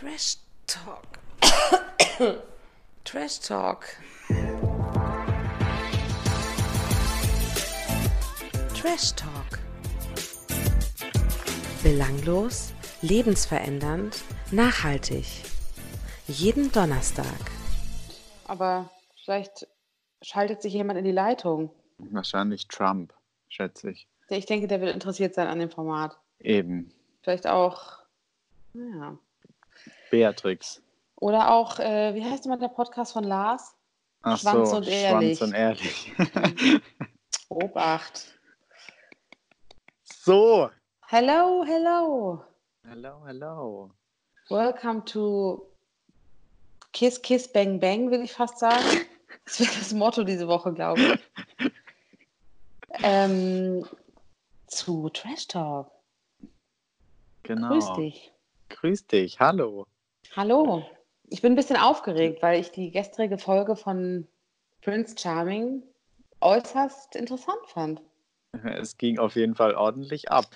Trash Talk. Trash Talk. Trash Talk. Belanglos, lebensverändernd, nachhaltig. Jeden Donnerstag. Aber vielleicht schaltet sich jemand in die Leitung. Wahrscheinlich Trump, schätze ich. Ich denke, der wird interessiert sein an dem Format. Eben. Vielleicht auch, ja. Beatrix. Oder auch, äh, wie heißt immer der Podcast von Lars? Ach Schwanz so, und ehrlich. Schwanz und ehrlich. Obacht. so. Hello, hello. Hello, hello. Welcome to Kiss, Kiss, Bang, Bang, will ich fast sagen. Das wird das Motto diese Woche, glaube ich. Ähm, zu Trash Talk. Genau. Grüß dich. Grüß dich. Hallo. Hallo. Ich bin ein bisschen aufgeregt, weil ich die gestrige Folge von Prince Charming äußerst interessant fand. Es ging auf jeden Fall ordentlich ab.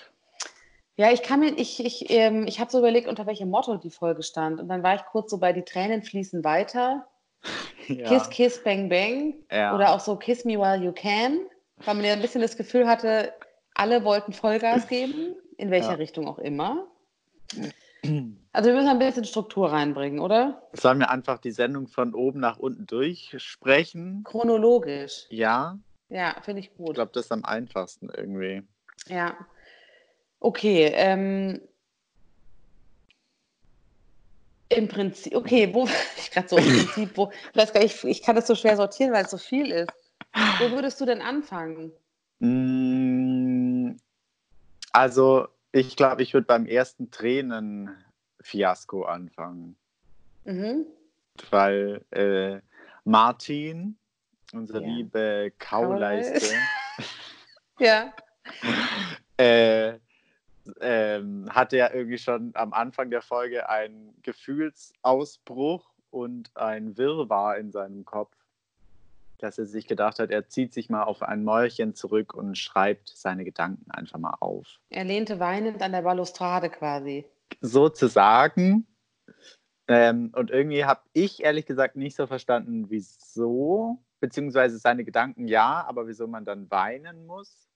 Ja, ich kann mir, ich, ich, ähm, ich habe so überlegt, unter welchem Motto die Folge stand. Und dann war ich kurz so bei Die Tränen fließen weiter. Ja. Kiss, Kiss, Bang, Bang. Ja. Oder auch so Kiss Me While You Can. Weil man ja ein bisschen das Gefühl hatte, alle wollten Vollgas geben, in welcher Ja. Richtung auch immer. Also wir müssen ein bisschen Struktur reinbringen, oder? Sollen wir einfach die Sendung von oben nach unten durchsprechen? Chronologisch. Ja, Ja, finde ich ich gut. glaube, das ist am einfachsten irgendwie. Ja. Okay, ähm, im Prinzip, okay, wo, ich gerade so im Prinzip, wo, ich weiß gar nicht, ich, ich kann das so schwer sortieren, weil es so viel ist. Wo würdest du denn anfangen? Mm, Also, ich glaube, ich würde beim ersten Tränen-Fiasko anfangen. Mhm. weil äh, Martin, unsere Ja. liebe Kauleiste, Ja. äh, ähm, hatte ja irgendwie schon am Anfang der Folge einen Gefühlsausbruch und ein Wirrwarr in seinem Kopf, dass er sich gedacht hat, er zieht sich mal auf ein Mäulchen zurück und schreibt seine Gedanken einfach mal auf. Er lehnte weinend an der Balustrade quasi. sozusagen. Ähm, und irgendwie habe ich ehrlich gesagt nicht so verstanden, wieso, beziehungsweise seine Gedanken ja, aber wieso man dann weinen muss.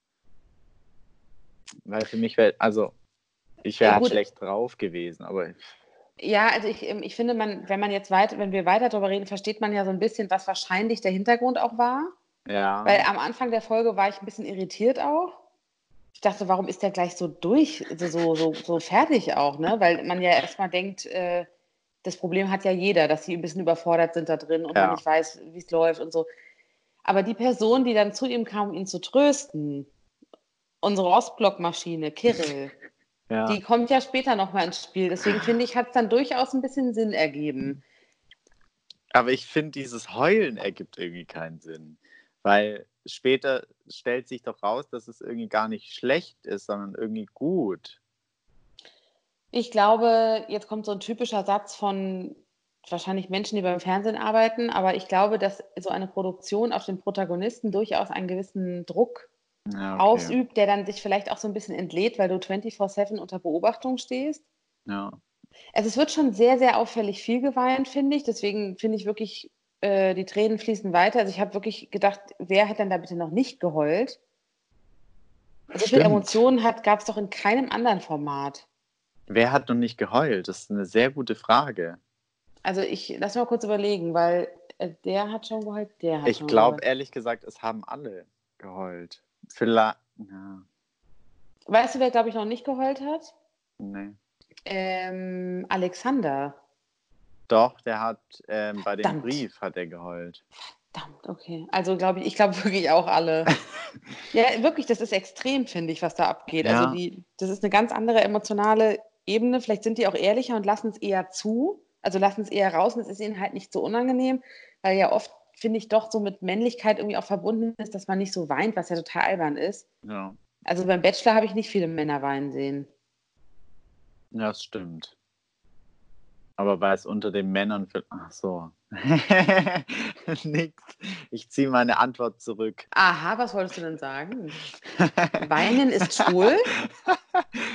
Weil für mich wäre, also ich wäre Ja, halt schlecht drauf gewesen, aber Ja, also ich, ähm, ich finde, man, wenn man jetzt weiter, wenn wir weiter darüber reden, versteht man ja so ein bisschen, was wahrscheinlich der Hintergrund auch war. ja. Weil am Anfang der Folge war ich ein bisschen irritiert auch. Ich dachte, warum ist der gleich so durch, so, so, so, so fertig auch, ne? Weil man ja erstmal denkt, äh, das Problem hat ja jeder, dass sie ein bisschen überfordert sind da drin und Ja. man nicht weiß, wie es läuft und so. Aber die Person, die dann zu ihm kam, um ihn zu trösten, unsere Ostblockmaschine, Kirill, ja. die kommt ja später nochmal ins Spiel. Deswegen finde ich, hat es dann durchaus ein bisschen Sinn ergeben. Aber ich finde, dieses Heulen ergibt irgendwie keinen Sinn. Weil später stellt sich doch raus, dass es irgendwie gar nicht schlecht ist, sondern irgendwie gut. Ich glaube, jetzt kommt so ein typischer Satz von wahrscheinlich Menschen, die beim Fernsehen arbeiten, aber ich glaube, dass so eine Produktion auf den Protagonisten durchaus einen gewissen Druck Ja, okay. ausübt, der dann sich vielleicht auch so ein bisschen entlädt, weil du 24-7 unter Beobachtung stehst. Ja. Also es wird schon sehr, sehr auffällig viel geweint, finde ich. Deswegen finde ich wirklich, äh, die Tränen fließen weiter. Also ich habe wirklich gedacht, wer hat denn da bitte noch nicht geheult? So viel Stimmt. Emotionen gab es doch in keinem anderen Format. Wer hat noch nicht geheult? Das ist eine sehr gute Frage. Also ich lass mal kurz überlegen, weil äh, der hat schon geheult, der hat Ich schon glaube, geheult. ehrlich gesagt, es haben alle geheult. Vielleicht. Ja, Weißt du, wer, glaube ich, noch nicht geheult hat? nee. Ähm, Alexander. Doch, der hat ähm, bei dem. Brief hat er geheult. Verdammt, okay. Also glaube ich, ich glaube wirklich auch alle. ja, wirklich, das ist extrem, finde ich, was da abgeht. Ja. Also die, das ist eine ganz andere emotionale Ebene. Vielleicht sind die auch ehrlicher und lassen es eher zu. Also lassen es eher raus und es ist ihnen halt nicht so unangenehm, weil ja oft, finde ich, doch so mit Männlichkeit irgendwie auch verbunden ist, dass man nicht so weint, was ja total albern ist. Ja, Also beim Bachelor habe ich nicht viele Männer weinen sehen. ja das stimmt. Aber weil es unter den Männern. Für... Ach so. Nix. Ich ziehe meine Antwort zurück. Aha, was wolltest du denn sagen? Weinen ist schwul?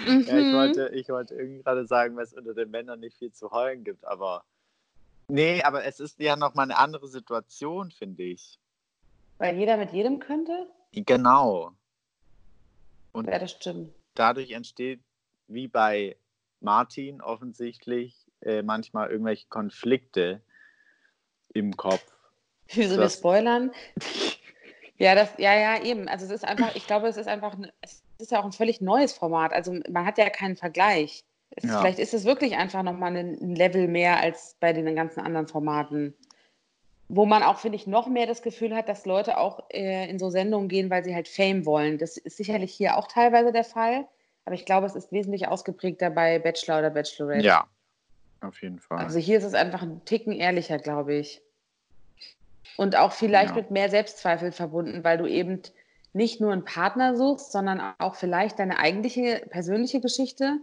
Ja, ich, Mhm. wollte, ich wollte irgendwie gerade sagen, weil es unter den Männern nicht viel zu heulen gibt, aber. Nee, aber es ist ja nochmal eine andere Situation, finde ich. Weil jeder mit jedem könnte? Genau. Und Ja, das stimmt. dadurch entsteht, wie bei Martin offensichtlich, äh, manchmal irgendwelche Konflikte im Kopf. Wieso wir spoilern? Ja, das, ja, ja, eben. Also es ist einfach, ich glaube, es ist einfach, ein- es ist ja auch ein völlig neues Format. Also man hat ja keinen Vergleich. Es, Ja. Vielleicht ist es wirklich einfach nochmal ein, ein Level mehr als bei den ganzen anderen Formaten. Wo man auch, finde ich, noch mehr das Gefühl hat, dass Leute auch äh, in so Sendungen gehen, weil sie halt Fame wollen. Das ist sicherlich hier auch teilweise der Fall. Aber ich glaube, es ist wesentlich ausgeprägter bei Bachelor oder Bachelorette. Ja, auf jeden Fall. Also hier ist es einfach ein Ticken ehrlicher, glaube ich. Und auch vielleicht Ja. mit mehr Selbstzweifel verbunden, weil du eben nicht nur einen Partner suchst, sondern auch vielleicht deine eigentliche persönliche Geschichte,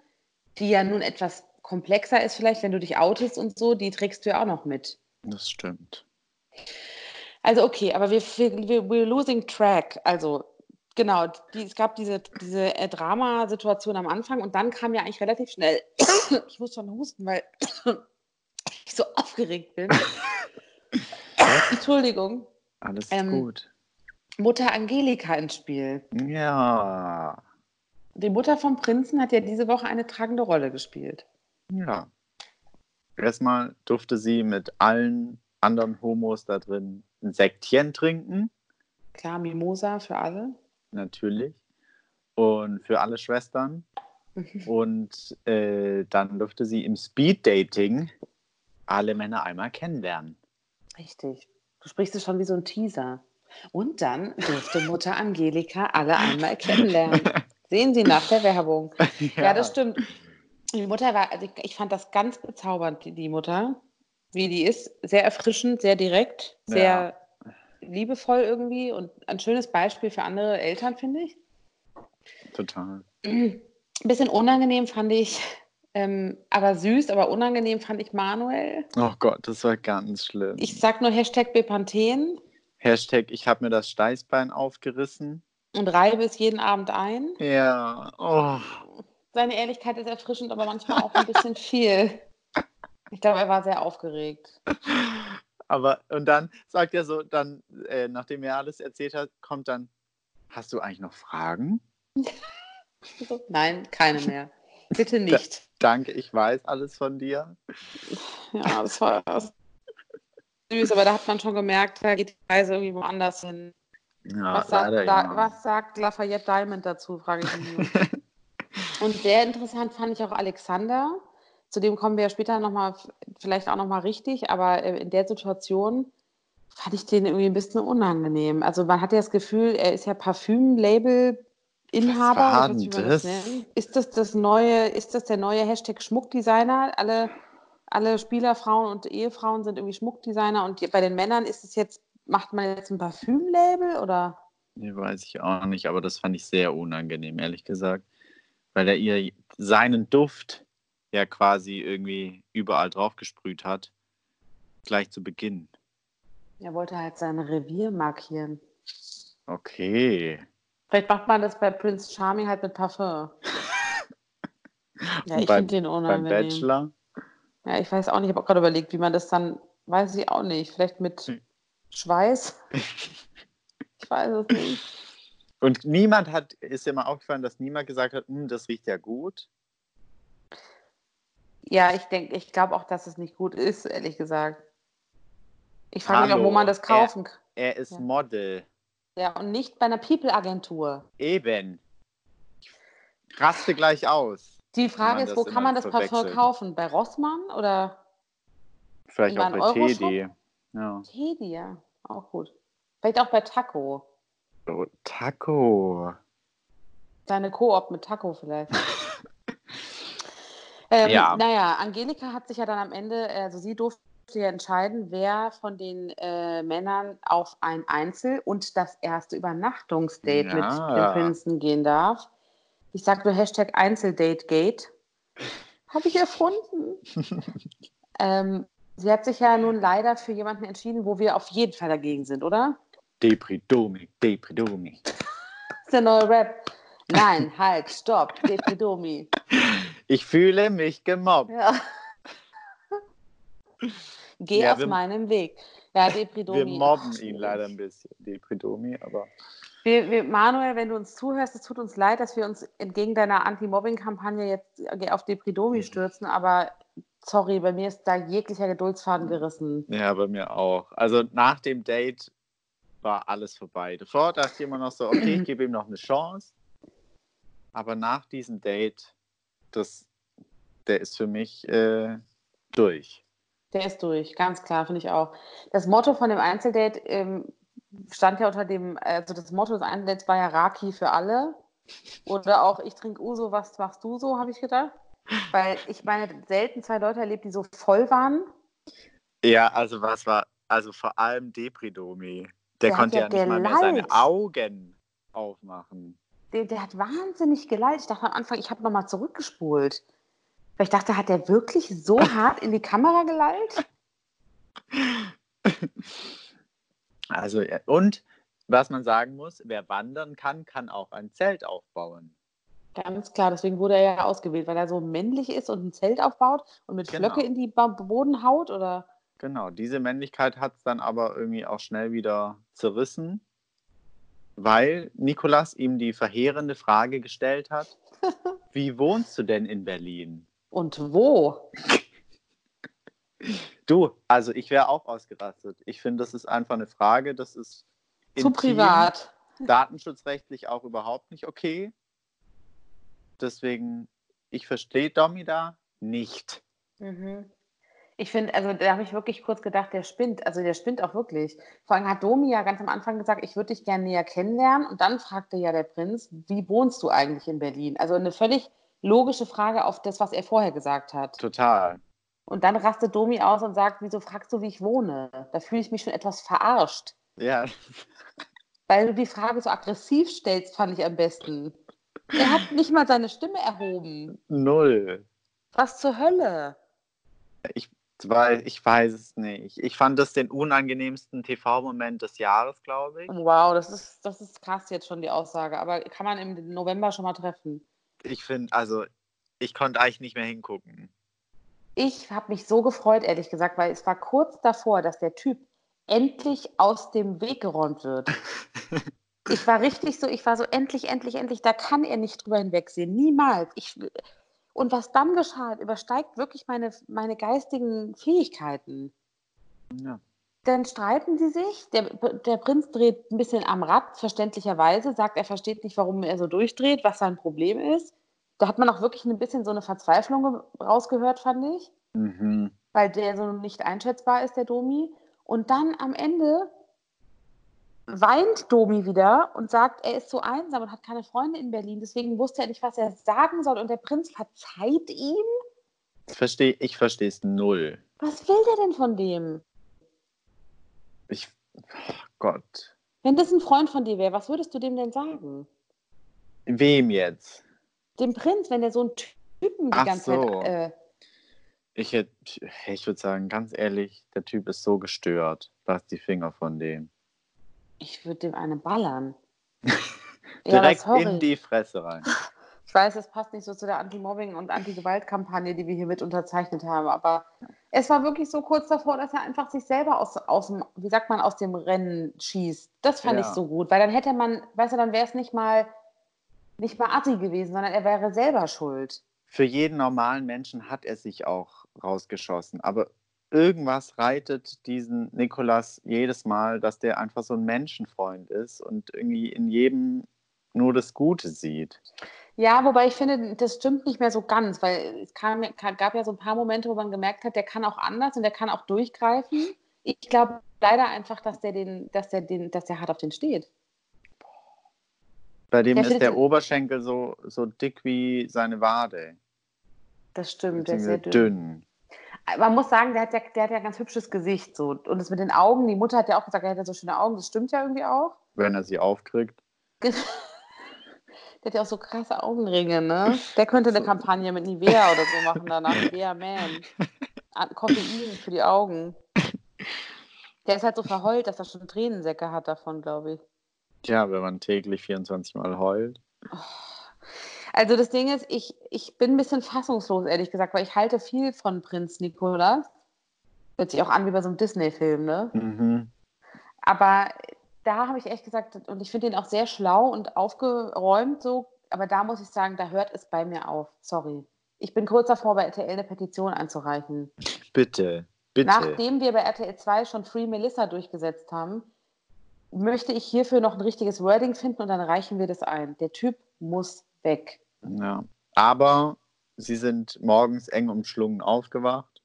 die ja nun etwas komplexer ist, vielleicht, wenn du dich outest und so, die trägst du ja auch noch mit. das stimmt. Also okay, aber wir, wir, we're losing track. Also genau, die, es gab diese, diese äh, Dramasituation am Anfang und dann kam ja eigentlich relativ schnell, ich muss schon husten, weil ich so aufgeregt bin. Entschuldigung, Alles Ähm, gut. Mutter Angelika ins Spiel. Ja. Die Mutter vom Prinzen hat ja diese Woche eine tragende Rolle gespielt. Ja. Erstmal durfte sie mit allen anderen Homos da drin ein Sektchen trinken, Klar, Mimosa für alle. natürlich. Und für alle Schwestern. Und äh, dann durfte sie im Speed-Dating alle Männer einmal kennenlernen. Richtig. Du sprichst es schon wie so ein Teaser. Und dann durfte Mutter Angelika alle einmal kennenlernen. Sehen Sie nach der Werbung. Ja, das stimmt. Die Mutter war, also ich, ich fand das ganz bezaubernd, die, die Mutter, wie die ist. Sehr erfrischend, sehr direkt, sehr liebevoll irgendwie und ein schönes Beispiel für andere Eltern, finde ich. Total. Ein bisschen unangenehm fand ich, ähm, aber süß, aber unangenehm fand ich Manuel. Oh Gott, das war ganz schlimm. Ich sag nur Hashtag Bepanthen Hashtag, ich habe mir das Steißbein aufgerissen. Und reibe es jeden Abend ein. Ja. Oh. Seine Ehrlichkeit ist erfrischend, aber manchmal auch ein bisschen viel. Ich glaube, er war sehr aufgeregt. Aber, und dann sagt er so, dann, äh, nachdem er alles erzählt hat, kommt dann, hast du eigentlich noch Fragen? Nein, keine mehr. Bitte nicht. Danke, ich weiß alles von dir. Ja, das war süß, aber da hat man schon gemerkt, da geht die Reise irgendwie woanders hin. Ja, Was sagt, da, was sagt Lafayette Diamond dazu, frage ich mich. Und sehr interessant fand ich auch Alexander. Zu dem kommen wir ja später nochmal, vielleicht auch nochmal richtig, aber äh, in der Situation fand ich den irgendwie ein bisschen unangenehm. Also man hat ja das Gefühl, er ist ja war ich weiß das das? Ist das das neue, ist das der neue Hashtag Schmuckdesigner? Alle, alle Spielerfrauen und Ehefrauen sind irgendwie Schmuckdesigner und bei den Männern ist es jetzt, macht man jetzt ein Parfüm-Label oder? Nee, weiß ich auch nicht, aber das fand ich sehr unangenehm, ehrlich gesagt. Weil er ihr seinen Duft ja quasi irgendwie überall drauf gesprüht hat. Gleich zu Beginn. Er wollte halt sein Revier markieren. Okay. Vielleicht macht man das bei Prince Charming halt mit Parfum. Ja, ich beim- finde den Beim unangenehm. Bachelor. Ja, ich weiß auch nicht, ich habe auch gerade überlegt, wie man das dann, weiß ich auch nicht, vielleicht mit Hm. Schweiß. Ich weiß es nicht. Und niemand hat, ist dir mal aufgefallen, dass niemand gesagt hat, "Hm, das riecht ja gut. Ja, ich denke, ich glaube auch, dass es nicht gut ist, ehrlich gesagt. Ich frage mich auch, wo man das kaufen kann. Er ist Ja. Model. Ja, und nicht bei einer People-Agentur. Eben. Ich raste gleich aus. Die Frage ist, wo kann man das Parfum kaufen? Bei Rossmann oder Vielleicht auch bei? Teddy. Ja. Teddy? Ja, auch gut. Vielleicht auch bei Taco. Oh, Taco. Deine Koop mit Taco vielleicht. ähm, Ja. Naja, Angelika hat sich ja dann am Ende, also sie durfte ja entscheiden, wer von den äh, Männern auf ein Einzel- und das erste Übernachtungsdate mit Ja. dem Prinzen gehen darf. Ich sag nur Hashtag Einzeldategate. Habe ich erfunden. ähm, sie hat sich ja nun leider für jemanden entschieden, wo wir auf jeden Fall dagegen sind, oder? Depridomi, Depridomi. Das ist der neue Rap. Nein, halt, stopp, Depridomi. Ich fühle mich gemobbt. Ja. Geh Ja, aus wir- meinem Weg. Ja, Depridomi. Wir mobben ihn leider ein bisschen, die Predomi, aber Wir, wir, Manuel, wenn du uns zuhörst, es tut uns leid, dass wir uns entgegen deiner Anti-Mobbing-Kampagne jetzt auf Depridomi stürzen, aber sorry, bei mir ist da jeglicher Geduldsfaden gerissen. ja, bei mir auch. Also nach dem Date war alles vorbei. Davor dachte ich immer noch so, okay, ich gebe ihm noch eine Chance. Aber nach diesem Date, das, der ist für mich äh, durch. Der ist durch, ganz klar, finde ich auch. Das Motto von dem Einzeldate ähm, stand ja unter dem, also das Motto des Einzeldates war ja Raki für alle. Oder auch ich trinke Uso, was machst du so, habe ich gedacht. Weil ich meine, selten zwei Leute erlebt, die so voll waren. Ja, also was war, also vor allem Depridomi. Der, Der konnte ja ja, nicht mal mehr seine. Augen aufmachen. Der, der hat wahnsinnig geleitet. Ich dachte am Anfang, ich habe nochmal zurückgespult. Weil ich dachte, hat der wirklich so hart in die Kamera gelallt? Also, und was man sagen muss, wer wandern kann, kann auch ein Zelt aufbauen. Ganz klar, deswegen wurde er ja ausgewählt, weil er so männlich ist und ein Zelt aufbaut und mit Genau. Flöcke in die Ba- Boden haut oder. Genau, diese Männlichkeit hat es dann aber irgendwie auch schnell wieder zerrissen, weil Nikolas ihm die verheerende Frage gestellt hat, wie wohnst du denn in Berlin? Und wo? Du, also ich wäre auch ausgerastet. Ich finde, das ist einfach eine Frage, das ist Zu intim, privat. datenschutzrechtlich auch überhaupt nicht okay. Deswegen, ich verstehe Domi da nicht. Mhm. Ich finde, also da habe ich wirklich kurz gedacht, der spinnt. Also der spinnt auch wirklich. Vor allem hat Domi ja ganz am Anfang gesagt, ich würde dich gerne näher kennenlernen. Und dann fragte ja der Prinz, wie wohnst du eigentlich in Berlin? Also eine völlig logische Frage auf das, was er vorher gesagt hat. Total. Und dann rastet Domi aus und sagt, wieso fragst du, wie ich wohne? Da fühle ich mich schon etwas verarscht. Ja, Weil du die Frage so aggressiv stellst, fand ich am besten. Er hat nicht mal seine Stimme erhoben. null. Was zur Hölle? Ich, weil, ich weiß es nicht. Ich fand das den unangenehmsten TV-Moment des Jahres, glaube ich. Wow, das ist, das ist krass jetzt schon die Aussage. Aber kann man im November schon mal treffen? Ich finde, also, ich konnte eigentlich nicht mehr hingucken. Ich habe mich so gefreut, ehrlich gesagt, weil es war kurz davor, dass der Typ endlich aus dem Weg geräumt wird. Ich war richtig so, ich war so, endlich, endlich, endlich, da kann er nicht drüber hinwegsehen. Niemals. Ich, und was dann geschah, übersteigt wirklich meine, meine geistigen Fähigkeiten. Ja. Dann streiten sie sich. Der, der Prinz dreht ein bisschen am Rad, verständlicherweise, sagt, er versteht nicht, warum er so durchdreht, was sein Problem ist. Da hat man auch wirklich ein bisschen so eine Verzweiflung ge- rausgehört, fand ich, Mhm. weil der so nicht einschätzbar ist, der Domi. Und dann am Ende weint Domi wieder und sagt, er ist so einsam und hat keine Freunde in Berlin. Deswegen wusste er nicht, was er sagen soll. Und der Prinz verzeiht ihm. Das Versteh, ich verstehe es null. Was will der denn von dem? Ich, oh Gott. Wenn das ein Freund von dir wäre, was würdest du dem denn sagen? Wem jetzt? Dem Prinz, wenn der so einen Typen die Ach ganze so. Zeit. Äh, Ich, ich würde sagen, ganz ehrlich, der Typ ist so gestört. Lass die Finger von dem. Ich würde dem eine ballern. Direkt sorry. in die Fresse rein. Ich weiß, es passt nicht so zu der Anti-Mobbing- und Anti-Gewalt-Kampagne, die wir hier mit unterzeichnet haben, aber es war wirklich so kurz davor, dass er einfach sich selber aus, aus dem, wie sagt man, aus dem Rennen schießt. Das fand Ja. ich so gut, weil dann hätte man, weißt du, dann wäre es nicht mal, nicht mal Assi gewesen, sondern er wäre selber schuld. Für jeden normalen Menschen hat er sich auch rausgeschossen. Aber irgendwas reitet diesen Nikolas jedes Mal, dass der einfach so ein Menschenfreund ist und irgendwie in jedem nur das Gute sieht. Ja, wobei ich finde, das stimmt nicht mehr so ganz, weil es kam, gab ja so ein paar Momente, wo man gemerkt hat, der kann auch anders und der kann auch durchgreifen. Ich glaube leider einfach, dass der den, dass der den, dass der hart auf den steht. Bei dem Der ist der Oberschenkel so, so dick wie seine Wade. Das stimmt, der ist sehr Beziehungsweise dünn. Man muss sagen, der hat, ja, der hat ja ein ganz hübsches Gesicht. So. Und das mit den Augen, die Mutter hat ja auch gesagt, er hat ja so schöne Augen, das stimmt ja irgendwie auch. wenn er sie aufkriegt. Der hat ja auch so krasse Augenringe, ne? Der könnte eine Kampagne mit Nivea oder so machen danach. Nivea Man. Ah, Koffein für die Augen. Der ist halt so verheult, dass er schon Tränensäcke hat davon, glaube ich. Tja, wenn man täglich 24 Mal heult. Also das Ding ist, ich, ich bin ein bisschen fassungslos, ehrlich gesagt, weil ich halte viel von Prinz Nikolas. Hört sich auch an wie bei so einem Disney-Film, ne? Mhm. Aber da habe ich echt gesagt, und ich finde ihn auch sehr schlau und aufgeräumt so, aber da muss ich sagen, da hört es bei mir auf. Sorry. Ich bin kurz davor, bei RTL eine Petition einzureichen. Bitte, bitte. Nachdem wir bei RTL 2 schon Free Melissa durchgesetzt haben, möchte ich hierfür noch ein richtiges Wording finden und dann reichen wir das ein. Der Typ muss weg. Ja. Aber sie sind morgens eng umschlungen aufgewacht.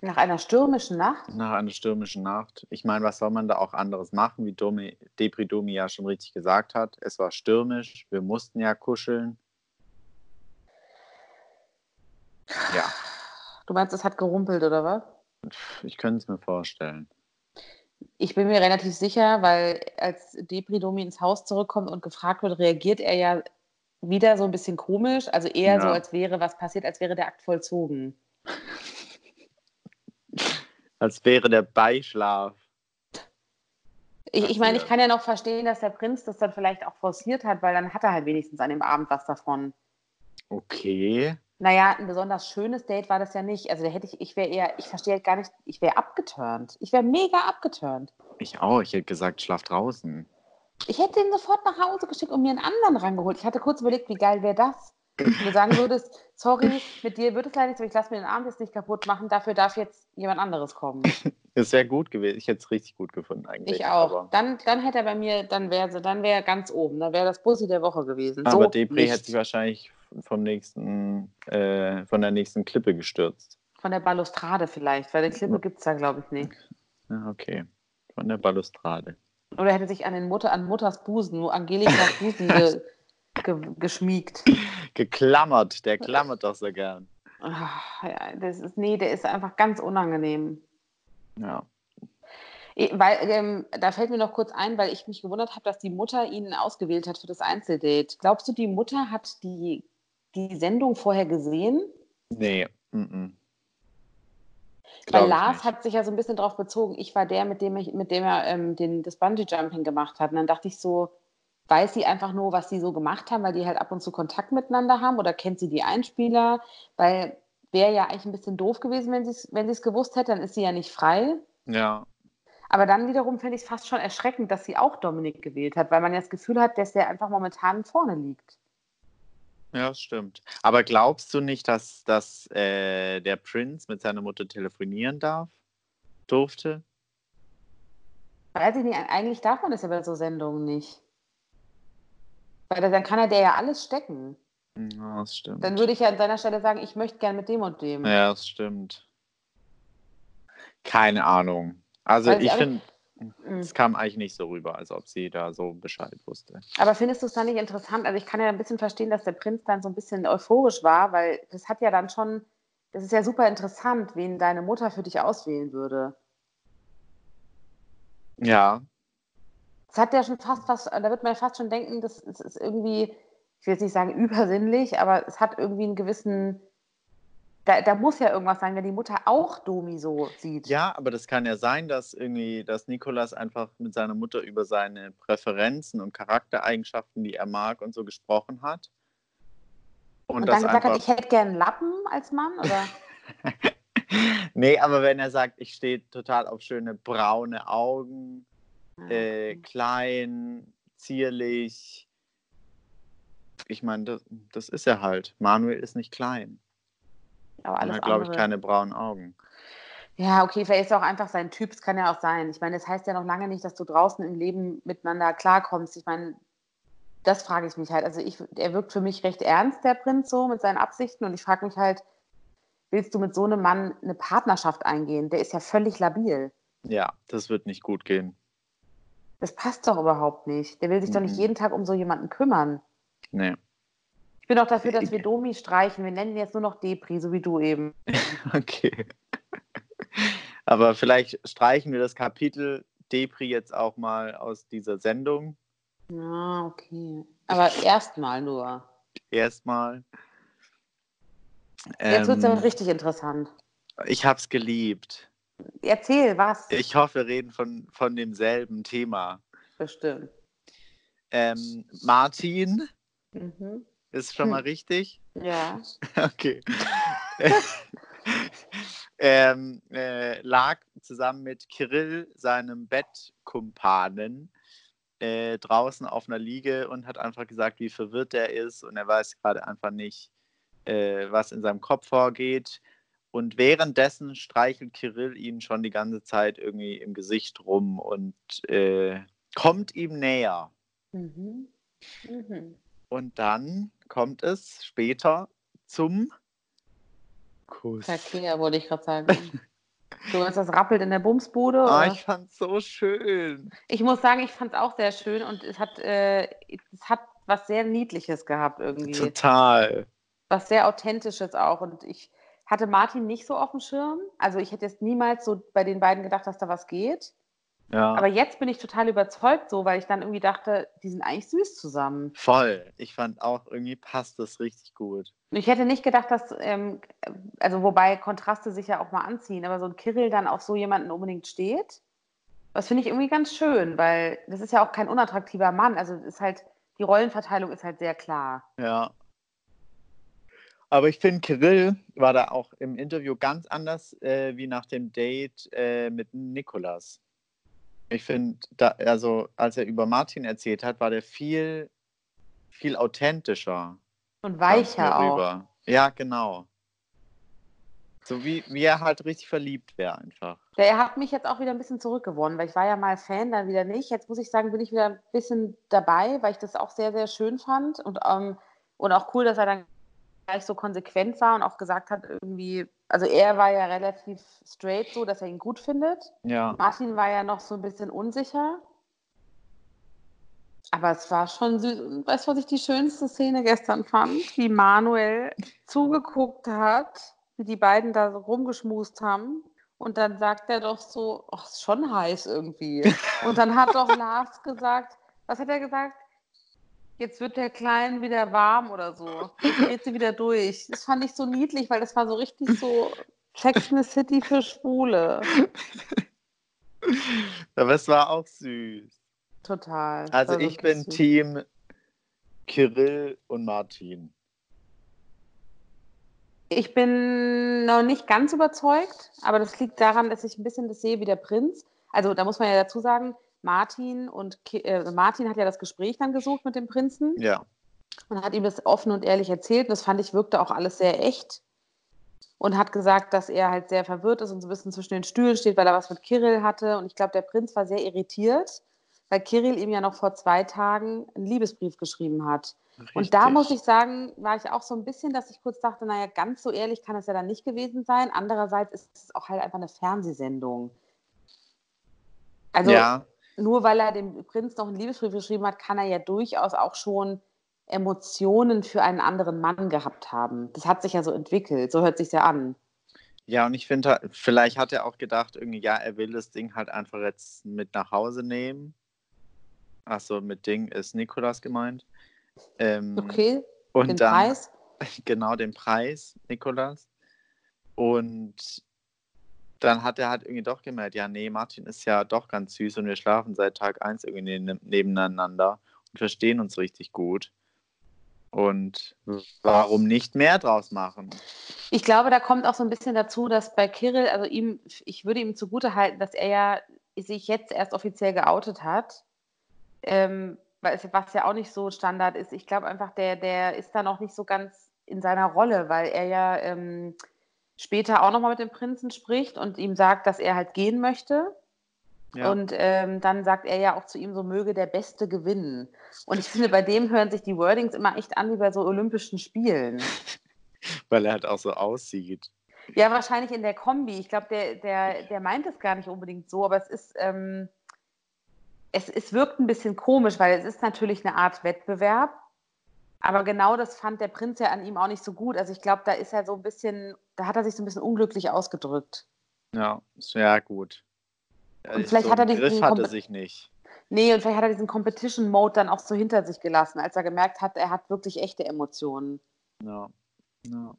Nach einer stürmischen Nacht? Nach einer stürmischen Nacht. Ich meine, was soll man da auch anderes machen, wie Domi, Depri Domi ja schon richtig gesagt hat. Es war stürmisch, wir mussten ja kuscheln. Ja, Du meinst, es hat gerumpelt oder was? ich könnte es mir vorstellen. Ich bin mir relativ sicher, weil als Depri Domi ins Haus zurückkommt und gefragt wird, reagiert er ja wieder so ein bisschen komisch. Also eher Ja. so, als wäre was passiert, als wäre der Akt vollzogen. Als wäre der Beischlaf. Ich, ich meine, ich kann ja noch verstehen, dass der Prinz das dann vielleicht auch forciert hat, weil dann hat er halt wenigstens an dem Abend was davon. Okay. Naja, ein besonders schönes Date war das ja nicht. Also da hätte ich, ich wäre eher, ich verstehe halt gar nicht, ich wäre abgeturnt. Ich wäre mega abgeturnt. Ich auch. Ich hätte gesagt, schlaf draußen. Ich hätte ihn sofort nach Hause geschickt und mir einen anderen rangeholt. Ich hatte kurz überlegt, wie geil wäre das? Wenn du sagen würdest, sorry, mit dir wird es leider nichts, aber ich lasse mir den Abend jetzt nicht kaputt machen, dafür darf jetzt jemand anderes kommen. Das wäre gut gewesen. Ich hätte es richtig gut gefunden eigentlich. Ich auch. Aber, Dann, dann hätte er bei mir, dann wäre dann wäre er ganz oben. Dann wäre das Bussi der Woche gewesen. aber so Depri nicht. hätte sich wahrscheinlich vom nächsten, äh, von der nächsten Klippe gestürzt. Von der Balustrade vielleicht, weil die Klippe gibt es da, glaube ich, nicht. Okay. Von der Balustrade. Oder hätte sich an, den Mutter, an Mutters Busen, wo Angelikas Busen ge, ge, geschmiegt. Geklammert. Der klammert doch so gern. Ah, ja, das ist, nee, der ist einfach ganz unangenehm. Ja. Weil, ähm, da fällt mir noch kurz ein, weil ich mich gewundert habe, dass die Mutter ihn ausgewählt hat für das Einzeldate. Glaubst du, die Mutter hat die, die Sendung vorher gesehen? Nee. Mm -mm. Glaub Weil Lars hat sich ja so ein bisschen darauf bezogen. Ich war der, mit dem, ich, mit dem er ähm, den, das Bungee-Jumping gemacht hat. Und dann dachte ich so, weiß sie einfach nur, was die so gemacht haben, weil die halt ab und zu Kontakt miteinander haben? Oder kennt sie die Einspieler? Weil wäre ja eigentlich ein bisschen doof gewesen, wenn sie es wenn sie's gewusst hätte. Dann ist sie ja nicht frei. Ja. Aber dann wiederum finde ich es fast schon erschreckend, dass sie auch Dominik gewählt hat, weil man ja das Gefühl hat, dass der einfach momentan vorne liegt. Ja, das stimmt. Aber glaubst du nicht, dass, dass äh, der Prinz mit seiner Mutter telefonieren darf? Durfte? Weiß ich nicht, eigentlich darf man das ja bei so Sendungen nicht. Weil dann kann er der ja alles stecken. Ja, das stimmt. Dann würde ich ja an seiner Stelle sagen, ich möchte gern mit dem und dem. Ja, das stimmt. Keine Ahnung. Also Weiß ich ich finde. Es kam eigentlich nicht so rüber, als ob sie da so Bescheid wusste. Aber findest du es dann nicht interessant? Also ich kann ja ein bisschen verstehen, dass der Prinz dann so ein bisschen euphorisch war, weil das hat ja dann schon, das ist ja super interessant, wen deine Mutter für dich auswählen würde. Ja, Das hat ja schon fast was, da wird man fast schon denken, das ist, ist irgendwie, ich will jetzt nicht sagen übersinnlich, aber es hat irgendwie einen gewissen, da, da muss ja irgendwas sein, wenn die Mutter auch Domi so sieht. ja, aber das kann ja sein, dass irgendwie, dass Nikolas einfach mit seiner Mutter über seine Präferenzen und Charaktereigenschaften, die er mag und so gesprochen hat. Und, Und dann gesagt einfach. hat, ich hätte gern Lappen als Mann, oder? nee, aber wenn er sagt, ich stehe total auf schöne braune Augen, äh, Mhm. klein, zierlich. Ich meine, das, das ist er halt. Manuel ist nicht klein. Aber Er alles hat, glaube ich, keine braunen Augen. Ja, okay, vielleicht ist er auch einfach sein Typ, es kann ja auch sein. Ich meine, das heißt ja noch lange nicht, dass du draußen im Leben miteinander klarkommst. Ich meine, das frage ich mich halt. Also ich, er wirkt für mich recht ernst, der Prinz, so mit seinen Absichten. Und ich frage mich halt, willst du mit so einem Mann eine Partnerschaft eingehen? Der ist ja völlig labil. Ja, das wird nicht gut gehen. Das passt doch überhaupt nicht. Der will sich doch nicht Mhm. jeden Tag um so jemanden kümmern. Nee. Ich bin auch dafür, dass wir Domi streichen. Wir nennen ihn jetzt nur noch Depri, so wie du eben. Okay. Aber vielleicht streichen wir das Kapitel Depri jetzt auch mal aus dieser Sendung. Ja, okay. Aber erstmal nur. Erstmal. Jetzt wird es Ähm, richtig interessant. ich habe es geliebt. Erzähl was. Ich hoffe, wir reden von, von demselben Thema. Bestimmt. Ähm, Martin Mhm. Ist schon mal Hm. richtig? Ja. Okay. ähm, äh, lag zusammen mit Kirill, seinem Bettkumpanen, äh, draußen auf einer Liege und hat einfach gesagt, wie verwirrt er ist und er weiß gerade einfach nicht, äh, was in seinem Kopf vorgeht. Und währenddessen streichelt Kirill ihn schon die ganze Zeit irgendwie im Gesicht rum und äh, kommt ihm näher. Mhm. Mhm. Und dann kommt es später zum Kuss. Verkehr, wollte ich gerade sagen. Du meinst, das rappelt in der Bumsbude? Ah, oder? ich fand's so schön. Ich muss sagen, ich fand es auch sehr schön und es hat, äh, es hat was sehr Niedliches gehabt irgendwie. Total. Was sehr Authentisches auch. Und ich hatte Martin nicht so auf dem Schirm. Also ich hätte jetzt niemals so bei den beiden gedacht, dass da was geht. Ja, Aber jetzt bin ich total überzeugt so, weil ich dann irgendwie dachte, die sind eigentlich süß zusammen. voll. Ich fand auch, irgendwie passt das richtig gut. Ich hätte nicht gedacht, dass, ähm, also wobei Kontraste sich ja auch mal anziehen, aber so ein Kirill dann auf so jemanden unbedingt steht, das finde ich irgendwie ganz schön, weil das ist ja auch kein unattraktiver Mann. Also ist halt, die Rollenverteilung ist halt sehr klar. Ja. Aber ich finde, Kirill war da auch im Interview ganz anders äh, wie nach dem Date äh, mit Nikolas. Ich finde, also als er über Martin erzählt hat, war der viel, viel authentischer. Und weicher auch. Ja, genau. So wie, wie er halt richtig verliebt wäre einfach. Ja, er hat mich jetzt auch wieder ein bisschen zurückgewonnen, weil ich war ja mal Fan, dann wieder nicht. Jetzt muss ich sagen, bin ich wieder ein bisschen dabei, weil ich das auch sehr, sehr schön fand und, ähm, und auch cool, dass er dann gleich so konsequent war und auch gesagt hat, irgendwie, also er war ja relativ straight so, dass er ihn gut findet. Ja. Martin war ja noch so ein bisschen unsicher. Aber es war schon süß. Weißt du, was ich die schönste Szene gestern fand? Wie Manuel zugeguckt hat, wie die beiden da so rumgeschmust haben. Und dann sagt er doch so, ach, ist schon heiß irgendwie. Und dann hat doch Lars gesagt, was hat er gesagt? Jetzt wird der Kleinen wieder warm oder so. Jetzt geht sie wieder durch. Das fand ich so niedlich, weil das war so richtig so Sex in the City für Schwule. Aber es war auch süß. Total. Also ich bin süß. Team Kirill und Martin. Ich bin noch nicht ganz überzeugt, aber das liegt daran, dass ich ein bisschen das sehe wie der Prinz. Also da muss man ja dazu sagen, Martin und äh, Martin hat ja das Gespräch dann gesucht mit dem Prinzen Ja. und hat ihm das offen und ehrlich erzählt. Und das fand ich wirkte auch alles sehr echt und hat gesagt, dass er halt sehr verwirrt ist und so ein bisschen zwischen den Stühlen steht, weil er was mit Kirill hatte. Und ich glaube, der Prinz war sehr irritiert, weil Kirill ihm ja noch vor zwei Tagen einen Liebesbrief geschrieben hat. Und da richtig. muss ich sagen, war ich auch so ein bisschen, dass ich kurz dachte, naja, ganz so ehrlich kann es ja dann nicht gewesen sein. Andererseits ist es auch halt einfach eine Fernsehsendung. Also ja, nur weil er dem Prinz noch einen Liebesbrief geschrieben hat, kann er ja durchaus auch schon Emotionen für einen anderen Mann gehabt haben. Das hat sich ja so entwickelt, so hört sich ja an. ja, und ich finde, halt, vielleicht hat er auch gedacht, irgendwie, ja, er will das Ding halt einfach jetzt mit nach Hause nehmen. Achso, mit Ding ist Nikolas gemeint. Ähm, Okay, und den dann, Preis. Genau, den Preis, Nikolas. Und dann hat er halt irgendwie doch gemerkt, ja, nee, Martin ist ja doch ganz süß und wir schlafen seit Tag 1 irgendwie ne- nebeneinander und verstehen uns richtig gut. Und warum nicht mehr draus machen? Ich glaube, da kommt auch so ein bisschen dazu, dass bei Kirill, also ihm, ich würde ihm zugute halten, dass er ja sich jetzt erst offiziell geoutet hat. Ähm, weil es- was ja auch nicht so Standard ist. Ich glaube einfach, der, der ist da noch nicht so ganz in seiner Rolle, weil er ja ähm, später auch nochmal mit dem Prinzen spricht und ihm sagt, dass er halt gehen möchte. Ja, Und ähm, dann sagt er ja auch zu ihm, so möge der Beste gewinnen. Und ich finde, bei dem hören sich die Wordings immer echt an wie bei so Olympischen Spielen. weil er halt auch so aussieht. Ja, wahrscheinlich in der Kombi. Ich glaube, der, der, der meint es gar nicht unbedingt so, aber es ist, ähm, es, es wirkt ein bisschen komisch, weil es ist natürlich eine Art Wettbewerb. Aber genau das fand der Prinz ja an ihm auch nicht so gut. Also ich glaube, da ist er so ein bisschen, da hat er sich so ein bisschen unglücklich ausgedrückt. Ja, sehr gut. Und vielleicht hat er diesen Griff hatte Kompe- sich nicht. Nee, und vielleicht hat er diesen Competition-Mode dann auch so hinter sich gelassen, als er gemerkt hat, er hat wirklich echte Emotionen. Ja. ja.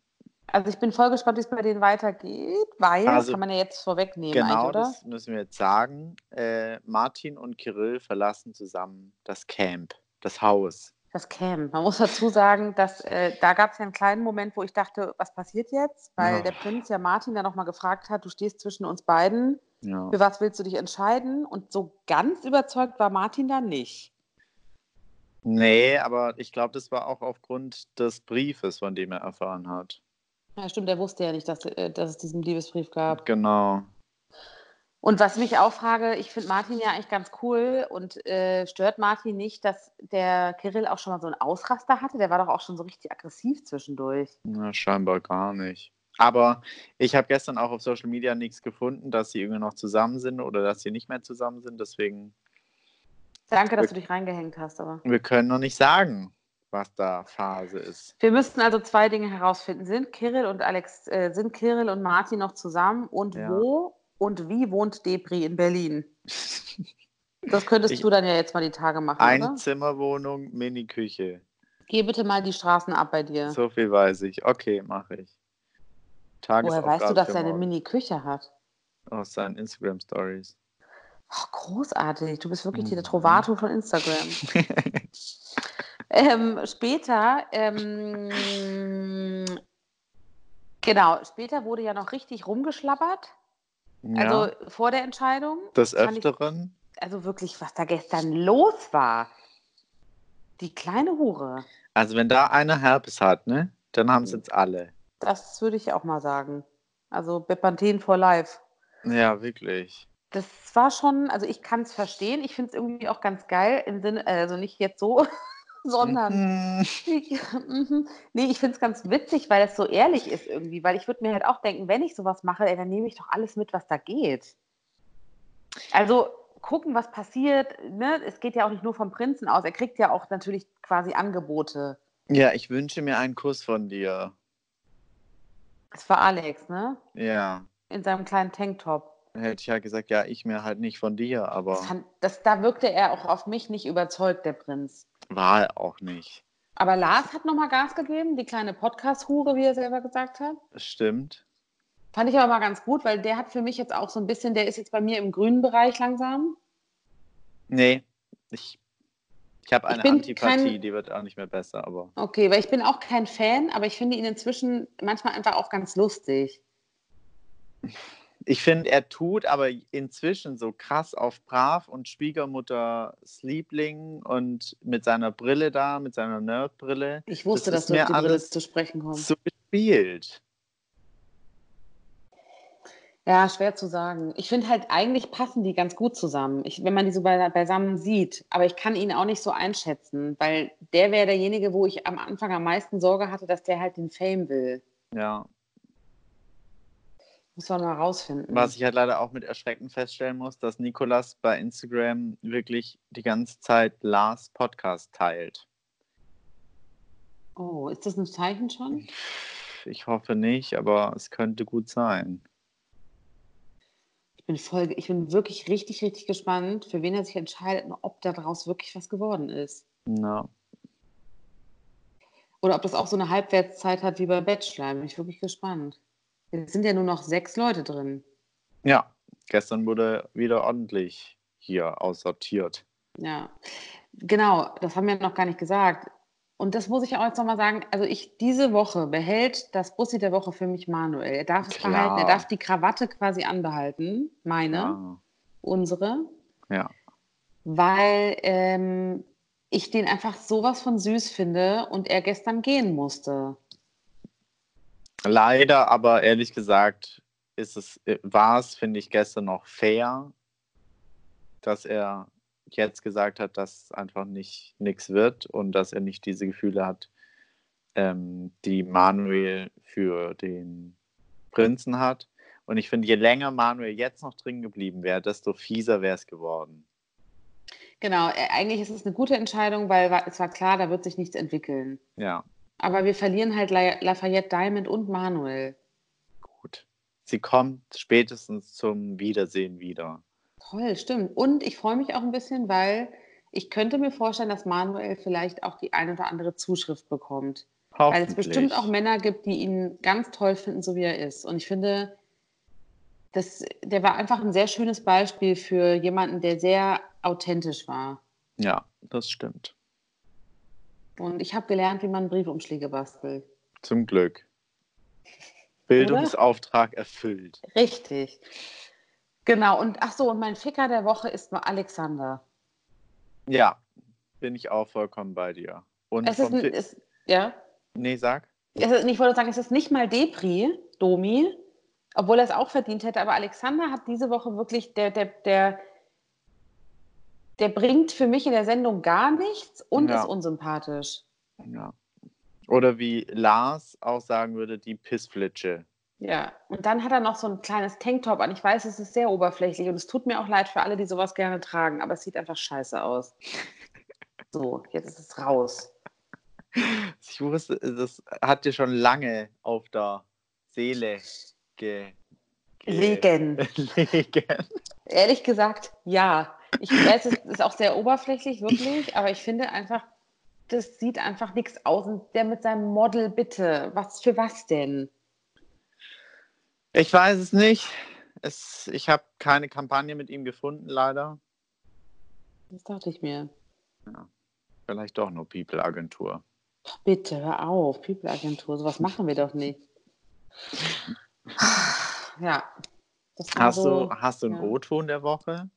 Also ich bin voll gespannt, wie es bei denen weitergeht, weil, das Also, kann man ja jetzt vorwegnehmen, Genau, oder? das müssen wir jetzt sagen. Äh, Martin und Kirill verlassen zusammen das Camp, das Haus. Das käme. Man muss dazu sagen, dass äh, da gab es ja einen kleinen Moment, wo ich dachte, was passiert jetzt? Weil Ja. der Prinz ja Martin dann nochmal gefragt hat, du stehst zwischen uns beiden, Ja. für was willst du dich entscheiden? Und so ganz überzeugt war Martin da nicht. Nee, aber ich glaube, das war auch aufgrund des Briefes, von dem er erfahren hat. Ja, stimmt, er wusste ja nicht, dass, äh, dass es diesen Liebesbrief gab. Genau. Und was mich auch frage, ich finde Martin ja eigentlich ganz cool und äh, stört Martin nicht, dass der Kirill auch schon mal so einen Ausraster hatte? Der war doch auch schon so richtig aggressiv zwischendurch. Na, scheinbar gar nicht. Aber ich habe gestern auch auf Social Media nichts gefunden, dass sie irgendwie noch zusammen sind oder dass sie nicht mehr zusammen sind. Deswegen, Danke, dass du dich reingehängt hast, aber. wir können noch nicht sagen, was da Phase ist. Wir müssten also zwei Dinge herausfinden. Sind Kirill und Alex, äh, sind Kirill und Martin noch zusammen und Ja. wo und wie wohnt Debri in Berlin? Das könntest Ich- du dann ja jetzt mal die Tage machen? Einzimmerwohnung, Mini-Küche. Geh bitte mal die Straßen ab bei dir. So viel weiß ich. Okay, mache ich. Woher weißt du, dass er eine. Mini-Küche hat? Aus seinen Instagram-Stories. Großartig. Du bist wirklich Mhm. der Trovato von Instagram. ähm, später, ähm, genau, später wurde ja noch richtig rumgeschlabbert. Ja, Also vor der Entscheidung. des fand ich- Öfteren. Also wirklich, was da gestern los war. Die kleine Hure. Also wenn da einer Herpes hat, ne, dann haben es Mhm. jetzt alle. Das würde ich auch mal sagen. Also Bepanthen for life. Ja, wirklich. Das war schon, also ich kann es verstehen. Ich finde es irgendwie auch ganz geil im Sinne, also nicht jetzt so, sondern Mhm. Ich, mhm. nee, ich finde es ganz witzig, weil es so ehrlich ist irgendwie. Weil ich würde mir halt auch denken, wenn ich sowas mache, ey, dann nehme ich doch alles mit, was da geht. Also gucken, was passiert. Ne? Es geht ja auch nicht nur vom Prinzen aus. Er kriegt ja auch natürlich quasi Angebote. Ja, ich wünsche mir einen Kuss von dir. Das war Alex, ne? Ja. In seinem kleinen Tanktop. Hätte ich ja gesagt, ja, ich mir halt nicht von dir, aber Das fand, das, da wirkte er auch auf mich nicht überzeugt, der Prinz. War auch nicht. Aber Lars hat nochmal Gas gegeben, die kleine Podcast-Hure, wie er selber gesagt hat. Das stimmt. Fand ich aber mal ganz gut, weil der hat für mich jetzt auch so ein bisschen, der ist jetzt bei mir im grünen Bereich langsam. Nee, ich, ich habe Ich eine bin Antipathie, kein- die wird auch nicht mehr besser, aber Okay, weil ich bin auch kein Fan, aber ich finde ihn inzwischen manchmal einfach auch ganz lustig. ich finde, er tut aber inzwischen so krass auf brav und Schwiegermutters Liebling und mit seiner Brille da, mit seiner Nerdbrille, Ich wusste, Das dass du auf die alles zu sprechen kommst. so gespielt. Ja, schwer zu sagen. Ich finde halt, eigentlich passen die ganz gut zusammen, ich, wenn man die so bei, beisammen sieht. Aber ich kann ihn auch nicht so einschätzen, weil der wäre derjenige, wo ich am Anfang am meisten Sorge hatte, dass der halt den Fame will. Ja. Muss man mal rausfinden. Was ich halt leider auch mit Erschrecken feststellen muss, dass Nikolas bei Instagram wirklich die ganze Zeit Lars Podcast teilt. oh, ist das ein Zeichen schon? Ich hoffe nicht, aber es könnte gut sein. Ich bin, voll, ich bin wirklich richtig, richtig gespannt, für wen er sich entscheidet und ob daraus wirklich was geworden ist. Na, Oder ob das auch so eine Halbwertszeit hat wie bei Bachelor. Bin ich wirklich gespannt. Es sind ja nur noch sechs Leute drin. Ja, gestern wurde wieder ordentlich hier aussortiert. Ja, genau, das haben wir noch gar nicht gesagt. Und das muss ich auch jetzt nochmal sagen. Also ich, diese Woche behält das Bussi der Woche für mich Manuel. Er darf es Klar. behalten, er darf die Krawatte quasi anbehalten, meine, Ja. unsere, ja. weil ähm, ich den einfach sowas von süß finde und er gestern gehen musste. Leider, aber ehrlich gesagt, ist es, war es, finde ich, gestern noch fair, dass er jetzt gesagt hat, dass einfach nicht nichts wird und dass er nicht diese Gefühle hat, ähm, die Manuel für den Prinzen hat. Und ich finde, je länger Manuel jetzt noch drin geblieben wäre, desto fieser wäre es geworden. Genau, äh, eigentlich ist es eine gute Entscheidung, weil es war klar, da wird sich nichts entwickeln. Ja, Aber wir verlieren halt La Lafayette Diamond und Manuel. gut. Sie kommt spätestens zum Wiedersehen wieder. Toll, stimmt. Und ich freue mich auch ein bisschen, weil ich könnte mir vorstellen, dass Manuel vielleicht auch die ein oder andere Zuschrift bekommt. Weil es bestimmt auch Männer gibt, die ihn ganz toll finden, so wie er ist. Und ich finde, das, der war einfach ein sehr schönes Beispiel für jemanden, der sehr authentisch war. Ja, das stimmt. Und ich habe gelernt, wie man Briefumschläge bastelt. Zum Glück. Bildungsauftrag erfüllt. Richtig. Genau. Und ach so, und mein Ficker der Woche ist Alexander. Ja, bin ich auch vollkommen bei dir. Und Es ist, ein, ist ja. nee, sag. Es ist, ich wollte sagen, es ist nicht mal Depri, Domi, obwohl er es auch verdient hätte, aber Alexander hat diese Woche wirklich, der, der, der, der bringt für mich in der Sendung gar nichts und Ja. ist unsympathisch. Ja. Oder wie Lars auch sagen würde, die Pissflitsche. Ja, und dann hat er noch so ein kleines Tanktop an. Ich weiß, es ist sehr oberflächlich und es tut mir auch leid für alle, die sowas gerne tragen, aber es sieht einfach scheiße aus. So, jetzt ist es raus. Ich wusste, das hat dir schon lange auf der Seele ge ge Legen. legen. Ehrlich gesagt, ja. Ich weiß, es ist auch sehr oberflächlich, wirklich, aber ich finde einfach, das sieht einfach nichts aus. Und der mit seinem Model, bitte, was für was denn? Ich weiß es nicht. Es, ich habe keine Kampagne mit ihm gefunden, leider. Das dachte ich mir. Vielleicht doch nur People-Agentur. Bitte, hör auf, People-Agentur, sowas machen wir doch nicht. Ja. Hast so, du, hast du einen ja. O-Ton der Woche?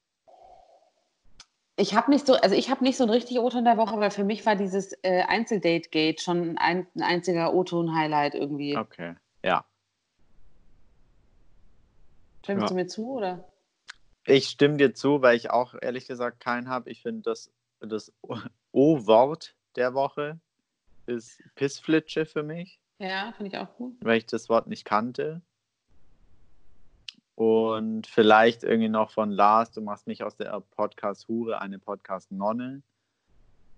Ich habe nicht so, also ich habe nicht so ein richtig O-Ton der Woche, weil für mich war dieses äh, Einzeldate-Gate schon ein, ein einziger O-Ton-Highlight irgendwie. Okay. Ja. Stimmst Ja. du mir zu, oder? Ich stimme dir zu, weil ich auch ehrlich gesagt keinen habe. Ich finde, das, das O-Wort der Woche ist Pissflitsche für mich, Ja, finde ich auch gut. weil ich das Wort nicht kannte. Und vielleicht irgendwie noch von Lars, du machst nicht aus der Podcast-Hure eine Podcast-Nonne.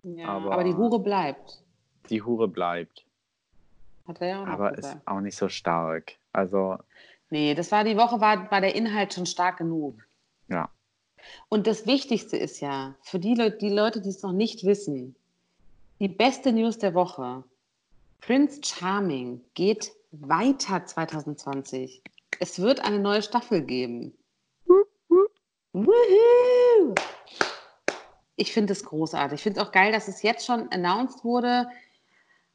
Ja, Aber- aber, die Hure bleibt. Die Hure bleibt. Hat er ja auch Aber ist gesagt. auch nicht so stark. Also, Nee, das war die Woche, war, war der Inhalt schon stark genug. ja. Und das Wichtigste ist ja, für die, Leute, die Leute, die es noch nicht wissen, die beste News der Woche. Prince Charming geht weiter 2020. Es wird eine neue Staffel geben. Woohoo! Ich finde es großartig. Ich finde es auch geil, dass es jetzt schon announced wurde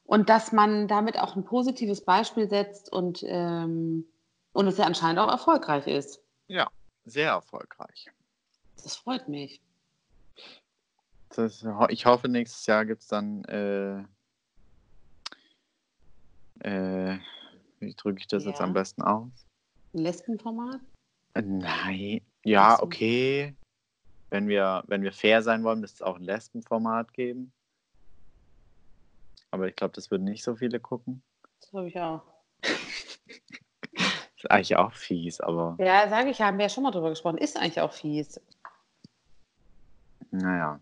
und dass man damit auch ein positives Beispiel setzt und, ähm, und es ja anscheinend auch erfolgreich ist. Ja, sehr erfolgreich. Das freut mich. Das, ich hoffe, nächstes Jahr gibt es dann, äh, äh, wie drücke ich das jetzt Ja. am besten aus? Ein Lesbenformat? Nein, ja, so. okay. Wenn wir, wenn wir fair sein wollen, müsste es auch ein Lesbenformat geben. Aber ich glaube, das würden nicht so viele gucken. Das habe ich auch. Ist eigentlich auch fies, aber Ja, sage ich, haben wir ja schon mal drüber gesprochen. Ist eigentlich auch fies. naja.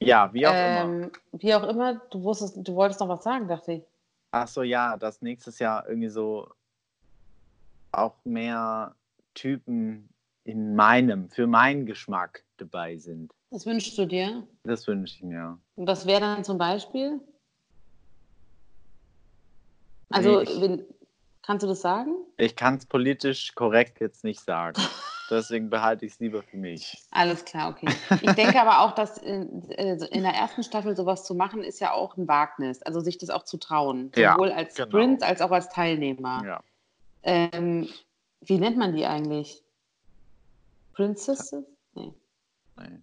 Ja, wie auch immer. Ähm, wie auch immer, du wusstest, du wolltest noch was sagen, dachte ich. Ach so, ja, dass nächstes Jahr irgendwie so auch mehr Typen in meinem, für meinen Geschmack dabei sind. Das wünschst du dir? Das wünsche ich mir. Und was wäre dann zum Beispiel? Also, Nee, ich- wenn, kannst du das sagen? Ich kann es politisch korrekt jetzt nicht sagen. Deswegen behalte ich es lieber für mich. Alles klar, okay. Ich denke aber auch, dass in, äh, in der ersten Staffel sowas zu machen, ist ja auch ein Wagnis. Also sich das auch zu trauen. Ja, Sowohl als genau. Prince als auch als Teilnehmer. Ja. Ähm, wie nennt man die eigentlich? Princesses? Nee. Nee.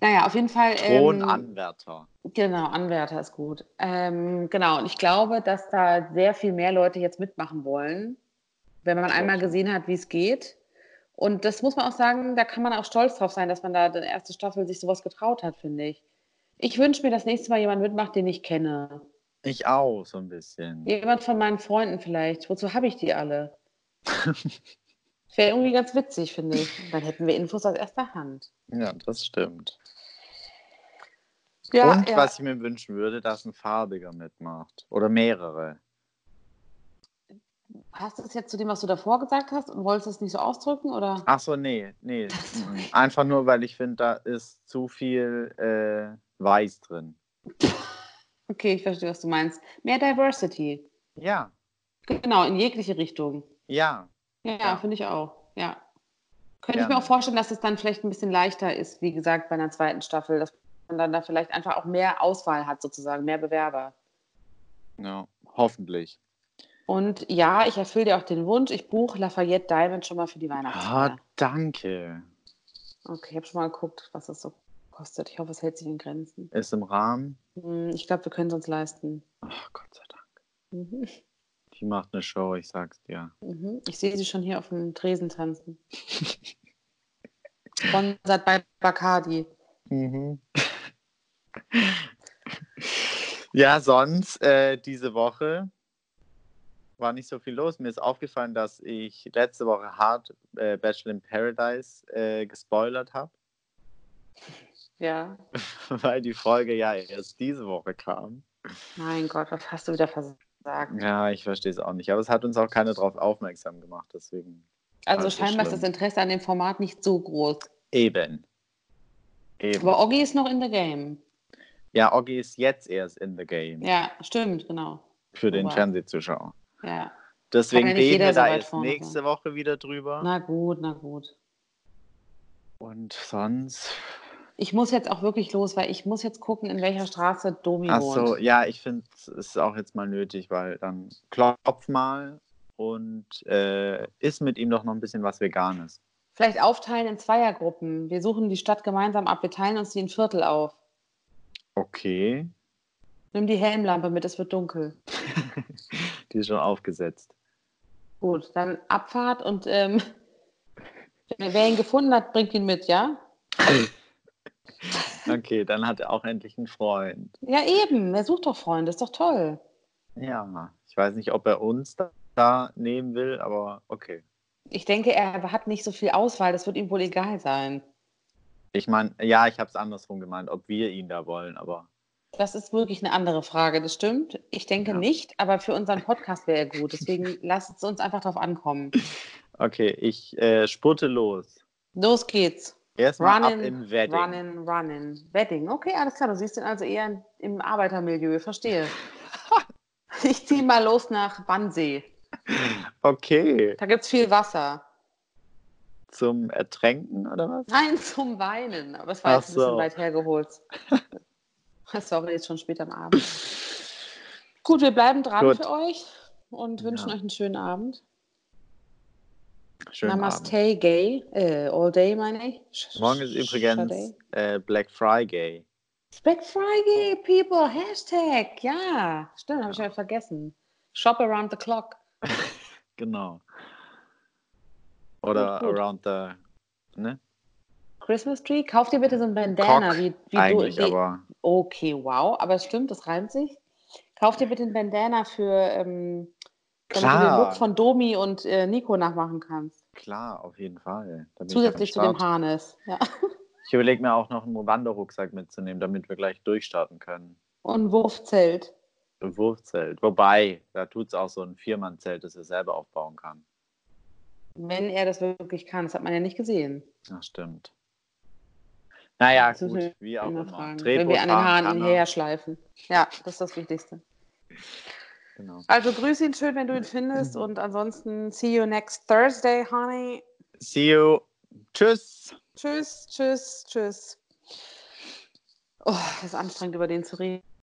Naja, auf jeden Fall. Ähm, Thronanwärter. Genau, Anwärter ist gut. Ähm, genau, und ich glaube, dass da sehr viel mehr Leute jetzt mitmachen wollen, wenn man einmal gesehen hat, wie es geht. Und das muss man auch sagen, da kann man auch stolz drauf sein, dass man da die erste Staffel sich sowas getraut hat, finde ich. Ich wünsche mir, dass nächstes Mal jemand mitmacht, den ich kenne. Ich auch, so ein bisschen. Jemand von meinen Freunden vielleicht. Wozu habe ich die alle? Wäre irgendwie ganz witzig, finde ich. Dann hätten wir Infos aus erster Hand. Ja, das stimmt. Ja, Und ja. was ich mir wünschen würde, dass ein farbiger mitmacht. Oder mehrere. Hast du es jetzt zu dem, was du davor gesagt hast und wolltest es nicht so ausdrücken? Oder? Ach so, nee, nee. Einfach nur, weil ich finde, da ist zu viel äh, Weiß drin. Okay, ich verstehe, was du meinst. Mehr Diversity. Ja, Genau, in jegliche Richtung. ja. Ja, Ja. finde ich auch. Ja. Könnte ich Gerne. mir auch vorstellen, dass es dann vielleicht ein bisschen leichter ist, wie gesagt, bei einer zweiten Staffel, dass dann da vielleicht einfach auch mehr Auswahl hat, sozusagen, mehr Bewerber. Ja, hoffentlich. Und ja, ich erfülle dir auch den Wunsch, ich buche Lafayette Diamond schon mal für die Ah, Weihnachtsfeier. danke. Okay, ich habe schon mal geguckt, was das so kostet. Ich hoffe, es hält sich in Grenzen. Ist im Rahmen. Hm, Ich glaube, wir können es uns leisten. Ach, Gott sei Dank. Mhm. Die macht eine Show, ich sag's dir. Mhm. Ich sehe sie schon hier auf dem Tresen tanzen. Sponsert bei Bacardi. Mhm. ja, sonst äh, diese Woche war nicht so viel los. Mir ist aufgefallen, dass ich letzte Woche hart äh, Bachelor in Paradise äh, gespoilert habe, Ja. weil die Folge ja erst diese Woche kam. Mein Gott, was hast du wieder versagt? Ja, ich verstehe es auch nicht. Aber es hat uns auch keiner darauf aufmerksam gemacht. Deswegen Also scheinbar ist das Interesse an dem Format nicht so groß. eben. Eben. Aber Oggi ist noch in the game. Ja, Oggi ist jetzt erst in the game Ja, stimmt, genau. für den. Fernsehzuschauer. Ja. Deswegen ja reden wir so da jetzt nächste Woche wieder drüber. Na gut, na gut. Und sonst. Ich muss jetzt auch wirklich los, weil ich muss jetzt gucken, in welcher Straße Domi Ach so, wohnt. ja, ich finde, es ist auch jetzt mal nötig, weil dann klopf mal und äh, isst mit ihm doch noch ein bisschen was Veganes. Vielleicht aufteilen in Zweiergruppen. Wir suchen die Stadt gemeinsam ab. Wir teilen uns die in Viertel auf. Okay. Nimm die Helmlampe mit, es wird dunkel. Die ist schon aufgesetzt. Gut, dann Abfahrt und ähm, wer ihn gefunden hat, bringt ihn mit, ja? Okay, dann hat er auch endlich einen Freund. Ja, eben. Er sucht doch Freunde, ist doch toll. Ja, ich weiß nicht, ob er uns da, da nehmen will, aber okay. Ich denke, er hat nicht so viel Auswahl, das wird ihm wohl egal sein. Ich meine, ja, ich habe es andersrum gemeint, ob wir ihn da wollen, aber Das ist wirklich eine andere Frage, das stimmt. Ich denke Ja. nicht, aber für unseren Podcast wäre er gut. Deswegen lasst es uns einfach drauf ankommen. okay, ich äh, spurte los. Los geht's. Erstmal ab Running, in Wedding. running, running. Wedding. Okay, alles klar. Du siehst ihn also eher im Arbeitermilieu. Verstehe. ich ziehe mal los nach Wannsee. Okay, Da gibt es viel Wasser. zum Ertränken oder was? Nein, zum Weinen. Aber es war jetzt ein bisschen so. weit hergeholt. Sorry, jetzt schon spät am Abend. Gut, wir bleiben dran Gut. für euch und wünschen Ja. euch einen schönen Abend. Schönen Abend. Namaste, gay. Äh, all day, meine ich. Morgen ist übrigens äh, Black Friday. Black Friday, people. Hashtag. Ja, stimmt, habe ich ja vergessen. Shop around the clock. Genau. Oder Gut, gut. around the. Ne? Christmas Tree. Kauf dir bitte so ein Bandana. Cock wie, wie Eigentlich, du, wie, aber. Okay, wow. Aber es stimmt, das reimt sich. Kauf dir bitte ein Bandana für, ähm, damit du den Klar. Look von Domi und äh, Nico nachmachen kannst. Klar, auf jeden Fall. Da bin ich Zusätzlich zu dem. Harness. Ja. Ich überlege mir auch noch einen Wanderrucksack mitzunehmen, damit wir gleich durchstarten können. Und ein Wurfzelt. Ein Wurfzelt. Wobei, da tut es auch so ein Viermannzelt, das er selber aufbauen kann. Wenn er das wirklich kann. Das hat man ja nicht gesehen. Ach, stimmt. Naja, Das gut, wie auch Immer Wenn wir an den Haaren er. hinterher schleifen. Ja, das ist das Wichtigste. Genau. Also grüß ihn schön, wenn du ihn findest. Und ansonsten see you next Thursday, honey. See you. Tschüss. Tschüss, tschüss, tschüss. Oh, das ist anstrengend, über den zu reden.